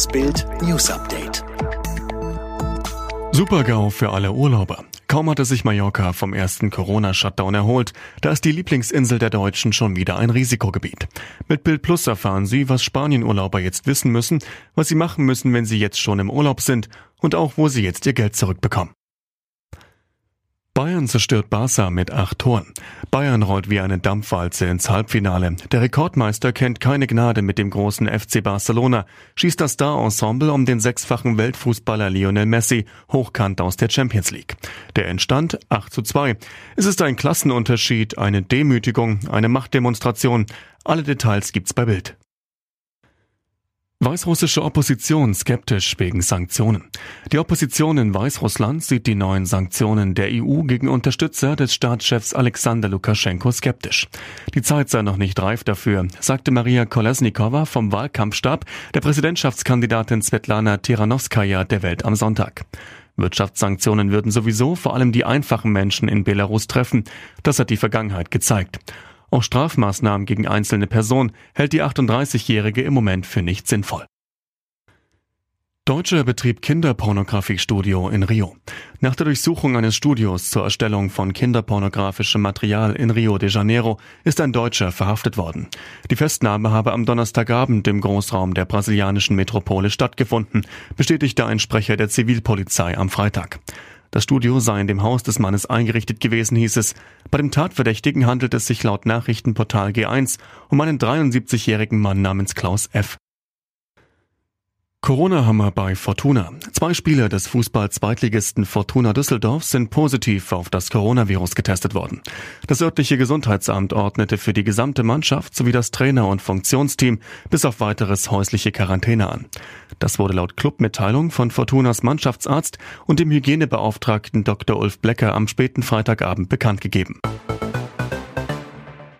Das Bild News Update. Super-GAU für alle Urlauber. Kaum hatte sich Mallorca vom ersten Corona-Shutdown erholt, da ist die Lieblingsinsel der Deutschen schon wieder ein Risikogebiet. Mit Bild Plus erfahren Sie, was Spanien-Urlauber jetzt wissen müssen, was sie machen müssen, wenn sie jetzt schon im Urlaub sind und auch, wo sie jetzt ihr Geld zurückbekommen. Bayern zerstört Barca mit acht Toren. Bayern rollt wie eine Dampfwalze ins Halbfinale. Der Rekordmeister kennt keine Gnade mit dem großen FC Barcelona, schießt das Star-Ensemble um den sechsfachen Weltfußballer Lionel Messi hochkant aus der Champions League. Der entstand 8 zu 2. Es ist ein Klassenunterschied, eine Demütigung, eine Machtdemonstration. Alle Details gibt's bei Bild. Weißrussische Opposition skeptisch wegen Sanktionen. Die Opposition in Weißrussland sieht die neuen Sanktionen der EU gegen Unterstützer des Staatschefs Alexander Lukaschenko skeptisch. Die Zeit sei noch nicht reif dafür, sagte Maria Kolesnikova vom Wahlkampfstab der Präsidentschaftskandidatin Svetlana Tiranowskaja der Welt am Sonntag. Wirtschaftssanktionen würden sowieso vor allem die einfachen Menschen in Belarus treffen. Das hat die Vergangenheit gezeigt. Auch Strafmaßnahmen gegen einzelne Personen hält die 38-Jährige im Moment für nicht sinnvoll. Deutscher Betrieb Kinderpornografiestudio in Rio. Nach der Durchsuchung eines Studios zur Erstellung von kinderpornografischem Material in Rio de Janeiro ist ein Deutscher verhaftet worden. Die Festnahme habe am Donnerstagabend im Großraum der brasilianischen Metropole stattgefunden, bestätigte ein Sprecher der Zivilpolizei am Freitag. Das Studio sei in dem Haus des Mannes eingerichtet gewesen, hieß es. Bei dem Tatverdächtigen handelt es sich laut Nachrichtenportal G1 um einen 73-jährigen Mann namens Klaus F. Corona-Hammer bei Fortuna. Zwei Spieler des Fußball-Zweitligisten Fortuna Düsseldorf sind positiv auf das Coronavirus getestet worden. Das örtliche Gesundheitsamt ordnete für die gesamte Mannschaft sowie das Trainer- und Funktionsteam bis auf weiteres häusliche Quarantäne an. Das wurde laut Clubmitteilung von Fortunas Mannschaftsarzt und dem Hygienebeauftragten Dr. Ulf Blecker am späten Freitagabend bekannt gegeben.